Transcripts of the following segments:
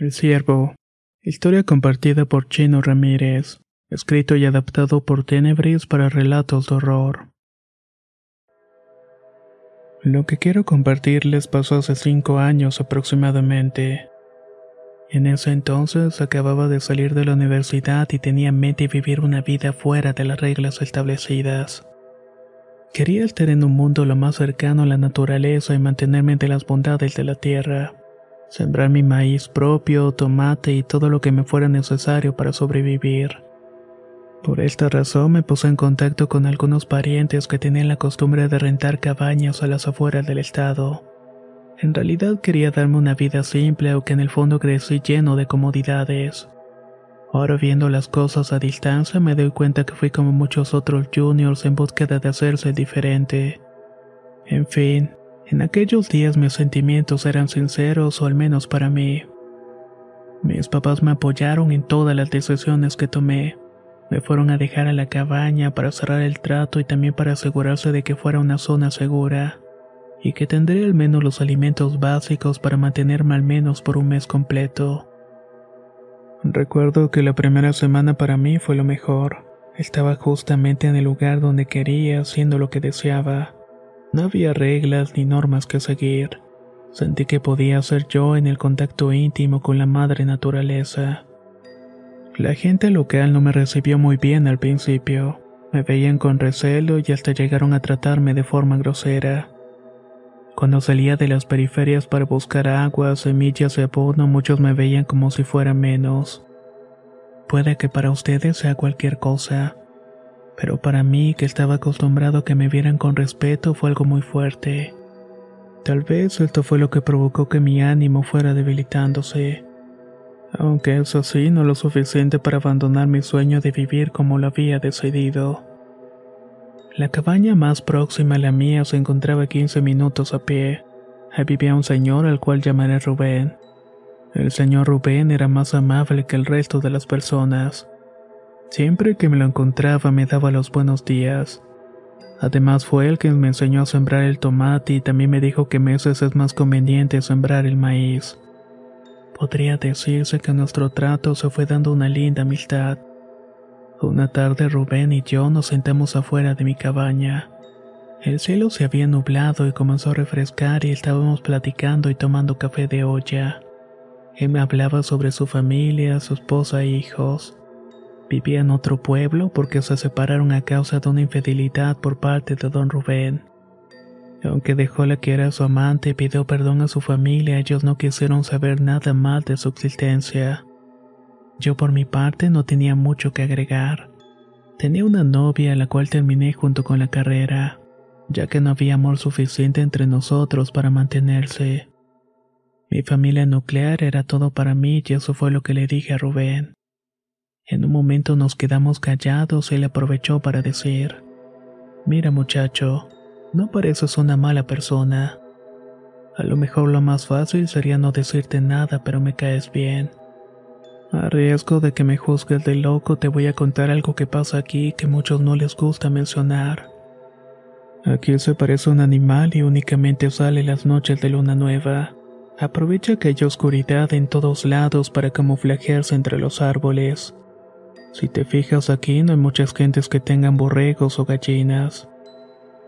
El Ciervo. Historia compartida por Chino Ramírez. Escrito y adaptado por Tenebris para relatos de horror. Lo que quiero compartirles pasó hace cinco años aproximadamente. En ese entonces acababa de salir de la universidad y tenía en mente vivir una vida fuera de las reglas establecidas. Quería estar en un mundo lo más cercano a la naturaleza y mantenerme de las bondades de la tierra. Sembrar mi maíz propio, tomate y todo lo que me fuera necesario para sobrevivir. Por esta razón me puse en contacto con algunos parientes que tenían la costumbre de rentar cabañas a las afueras del estado. En realidad quería darme una vida simple, aunque en el fondo crecí lleno de comodidades. Ahora viendo las cosas a distancia me doy cuenta que fui como muchos otros juniors en búsqueda de hacerse diferente. En fin, en aquellos días mis sentimientos eran sinceros o al menos para mí. Mis papás me apoyaron en todas las decisiones que tomé. Me fueron a dejar a la cabaña para cerrar el trato y también para asegurarse de que fuera una zona segura y que tendría al menos los alimentos básicos para mantenerme al menos por un mes completo. Recuerdo que la primera semana para mí fue lo mejor. Estaba justamente en el lugar donde quería, haciendo lo que deseaba. No había reglas ni normas que seguir. Sentí que podía ser yo en el contacto íntimo con la madre naturaleza. La gente local no me recibió muy bien al principio. Me veían con recelo y hasta llegaron a tratarme de forma grosera. Cuando salía de las periferias para buscar agua, semillas y abono, muchos me veían como si fuera menos. Puede que para ustedes sea cualquier cosa, pero para mí, que estaba acostumbrado a que me vieran con respeto, fue algo muy fuerte. Tal vez esto fue lo que provocó que mi ánimo fuera debilitándose. Aunque eso sí, no lo suficiente para abandonar mi sueño de vivir como lo había decidido. La cabaña más próxima a la mía se encontraba a 15 minutos a pie. Ahí vivía un señor al cual llamaré Rubén. El señor Rubén era más amable que el resto de las personas. Siempre que me lo encontraba me daba los buenos días. Además fue él quien me enseñó a sembrar el tomate y también me dijo que meses es más conveniente sembrar el maíz. Podría decirse que nuestro trato se fue dando una linda amistad. Una tarde Rubén y yo nos sentamos afuera de mi cabaña. El cielo se había nublado y comenzó a refrescar y estábamos platicando y tomando café de olla. Él me hablaba sobre su familia, su esposa e hijos. Vivía en otro pueblo porque se separaron a causa de una infidelidad por parte de don Rubén. Aunque dejó la que era su amante y pidió perdón a su familia, ellos no quisieron saber nada más de su existencia. Yo por mi parte no tenía mucho que agregar. Tenía una novia a la cual terminé junto con la carrera, ya que no había amor suficiente entre nosotros para mantenerse. Mi familia nuclear era todo para mí y eso fue lo que le dije a Rubén. En un momento nos quedamos callados y él aprovechó para decir, Mira muchacho, no pareces una mala persona. A lo mejor lo más fácil sería no decirte nada, pero me caes bien. A riesgo de que me juzgues de loco, te voy a contar algo que pasa aquí que muchos no les gusta mencionar. Aquí se parece un animal y únicamente sale las noches de luna nueva. Aprovecha que hay oscuridad en todos lados para camuflajearse entre los árboles. Si te fijas aquí no hay muchas gentes que tengan borregos o gallinas.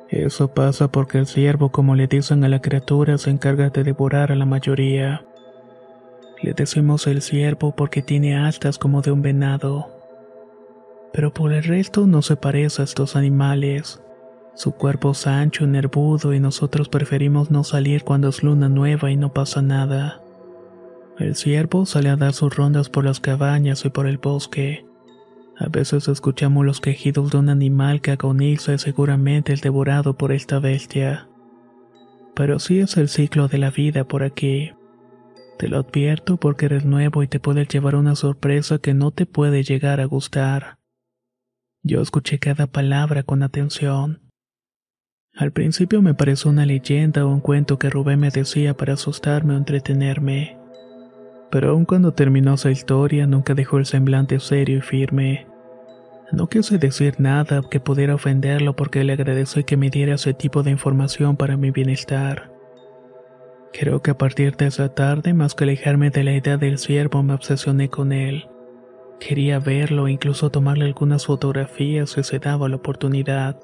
Eso pasa porque el ciervo, como le dicen a la criatura, se encarga de devorar a la mayoría. Le decimos el ciervo porque tiene astas como de un venado. pero por el resto no se parece a estos animales. Su cuerpo es ancho nervudo y nosotros preferimos no salir cuando es luna nueva y no pasa nada. El ciervo sale a dar sus rondas por las cabañas y por el bosque. A veces escuchamos los quejidos de un animal que agoniza y seguramente es devorado por esta bestia. Pero sí es el ciclo de la vida por aquí. Te lo advierto porque eres nuevo y te puede llevar una sorpresa que no te puede llegar a gustar. Yo escuché cada palabra con atención. Al principio me pareció una leyenda o un cuento que Rubén me decía para asustarme o entretenerme. Pero aun cuando terminó esa historia nunca dejó el semblante serio y firme. No quise decir nada que pudiera ofenderlo porque le agradecí que me diera ese tipo de información para mi bienestar. Creo que a partir de esa tarde, más que alejarme de la idea del ciervo, me obsesioné con él. Quería verlo e incluso tomarle algunas fotografías si se daba la oportunidad.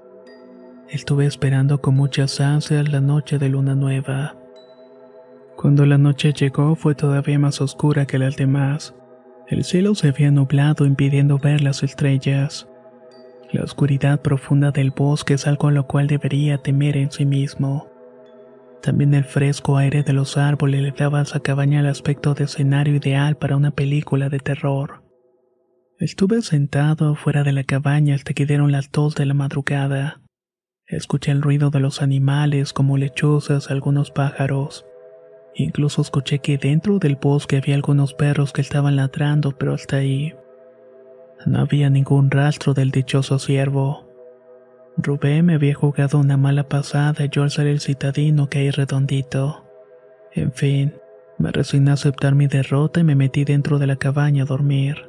Estuve esperando con muchas ansias la noche de luna nueva. Cuando la noche llegó fue todavía más oscura que las demás. El cielo se había nublado impidiendo ver las estrellas. La oscuridad profunda del bosque es algo a lo cual debería temer en sí mismo. También el fresco aire de los árboles le daba a esa cabaña el aspecto de escenario ideal para una película de terror. Estuve sentado fuera de la cabaña hasta que dieron las dos de la madrugada. Escuché el ruido de los animales como lechuzas, algunos pájaros. Incluso escuché que dentro del bosque había algunos perros que estaban ladrando, pero hasta ahí. No había ningún rastro del dichoso ciervo. Rubén me había jugado una mala pasada y yo al ser el citadino caí redondito. En fin, me resigné a aceptar mi derrota y me metí dentro de la cabaña a dormir.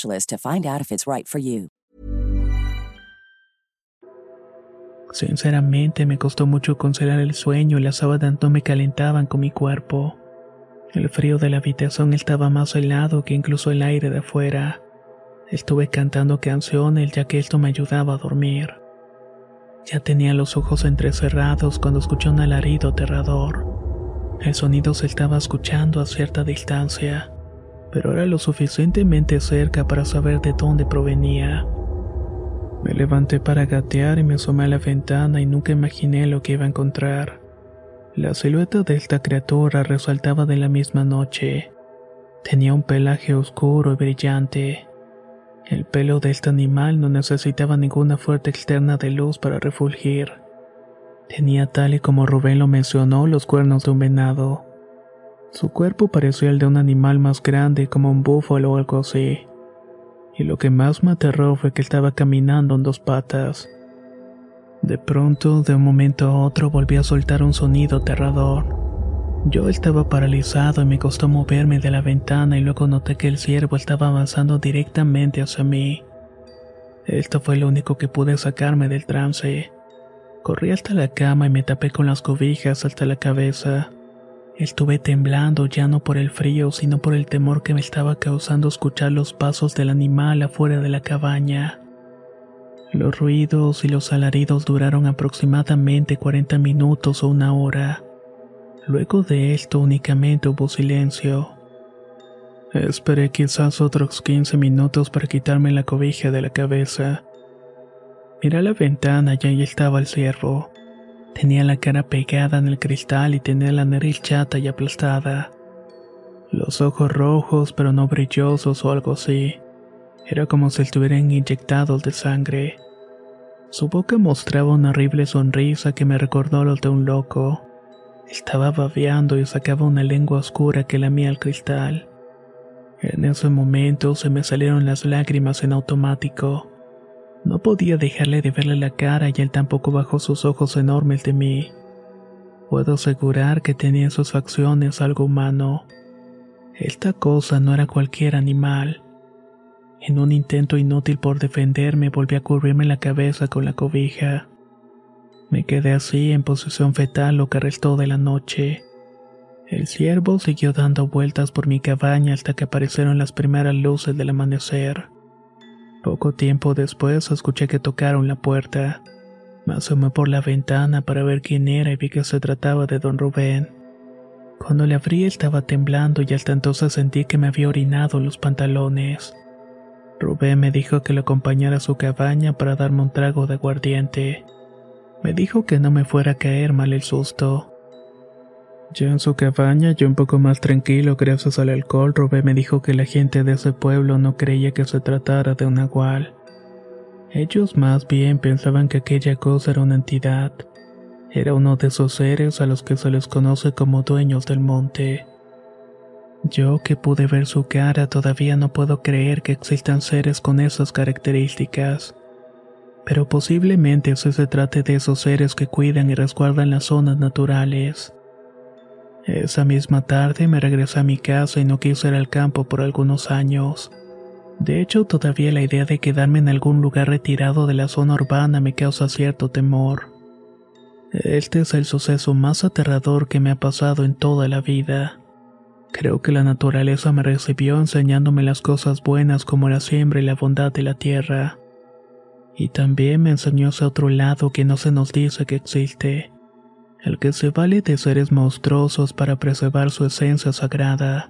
to find out if it's right for you. Sinceramente me costó mucho conciliar el sueño y las sábanas no me calentaban con mi cuerpo. El frío de la habitación estaba más helado que incluso el aire de afuera. Estuve cantando canciones ya que esto me ayudaba a dormir. Ya tenía los ojos entrecerrados cuando escuché un alarido aterrador. El sonido se estaba escuchando a cierta distancia, pero era lo suficientemente cerca para saber de dónde provenía. Me levanté para gatear y me asomé a la ventana y nunca imaginé lo que iba a encontrar. La silueta de esta criatura resaltaba de la misma noche. Tenía un pelaje oscuro y brillante. El pelo de este animal no necesitaba ninguna fuerte externa de luz para refulgir. Tenía tal y como Rubén lo mencionó los cuernos de un venado. Su cuerpo parecía el de un animal más grande como un búfalo o algo así y lo que más me aterró fue que estaba caminando en dos patas. De pronto, de un momento a otro, volví a soltar un sonido aterrador. Yo estaba paralizado y me costó moverme de la ventana y luego noté que el ciervo estaba avanzando directamente hacia mí. Esto fue lo único que pude sacarme del trance. Corrí hasta la cama y me tapé con las cobijas hasta la cabeza. Estuve temblando ya no por el frío, sino por el temor que me estaba causando escuchar los pasos del animal afuera de la cabaña. Los ruidos y los alaridos duraron aproximadamente 40 minutos o una hora. Luego de esto únicamente hubo silencio. Esperé quizás otros 15 minutos para quitarme la cobija de la cabeza. Miré a la ventana y ahí estaba el ciervo. Tenía la cara pegada en el cristal y tenía la nariz chata y aplastada. Los ojos rojos pero no brillosos o algo así. Era como si estuvieran inyectados de sangre. Su boca mostraba una horrible sonrisa que me recordó lo de un loco. Estaba babeando y sacaba una lengua oscura que lamía el cristal. En ese momento se me salieron las lágrimas en automático. No podía dejarle de verle la cara y él tampoco bajó sus ojos enormes de mí. Puedo asegurar que tenía en sus facciones algo humano. Esta cosa no era cualquier animal. En un intento inútil por defenderme volví a cubrirme la cabeza con la cobija. Me quedé así en posición fetal lo que restó de la noche. El ciervo siguió dando vueltas por mi cabaña hasta que aparecieron las primeras luces del amanecer. Poco tiempo después escuché que tocaron la puerta. Me asomé por la ventana para ver quién era y vi que se trataba de don Rubén. Cuando le abrí estaba temblando y hasta entonces sentí que me había orinado los pantalones. Rubén me dijo que lo acompañara a su cabaña para darme un trago de aguardiente. Me dijo que no me fuera a caer mal el susto. Ya en su cabaña, yo un poco más tranquilo gracias al alcohol, Robé me dijo que la gente de ese pueblo no creía que se tratara de un nahual. Ellos más bien pensaban que aquella cosa era una entidad. Era uno de esos seres a los que se les conoce como dueños del monte. Yo que pude ver su cara todavía no puedo creer que existan seres con esas características. Pero posiblemente se trate de esos seres que cuidan y resguardan las zonas naturales. Esa misma tarde me regresé a mi casa y no quise ir al campo por algunos años. De hecho, todavía la idea de quedarme en algún lugar retirado de la zona urbana me causa cierto temor. Este es el suceso más aterrador que me ha pasado en toda la vida. Creo que la naturaleza me recibió enseñándome las cosas buenas como la siembra y la bondad de la tierra. Y también me enseñó ese otro lado que no se nos dice que existe el que se vale de seres monstruosos para preservar su esencia sagrada.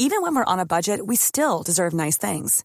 Even when we're on a budget, we still deserve nice things.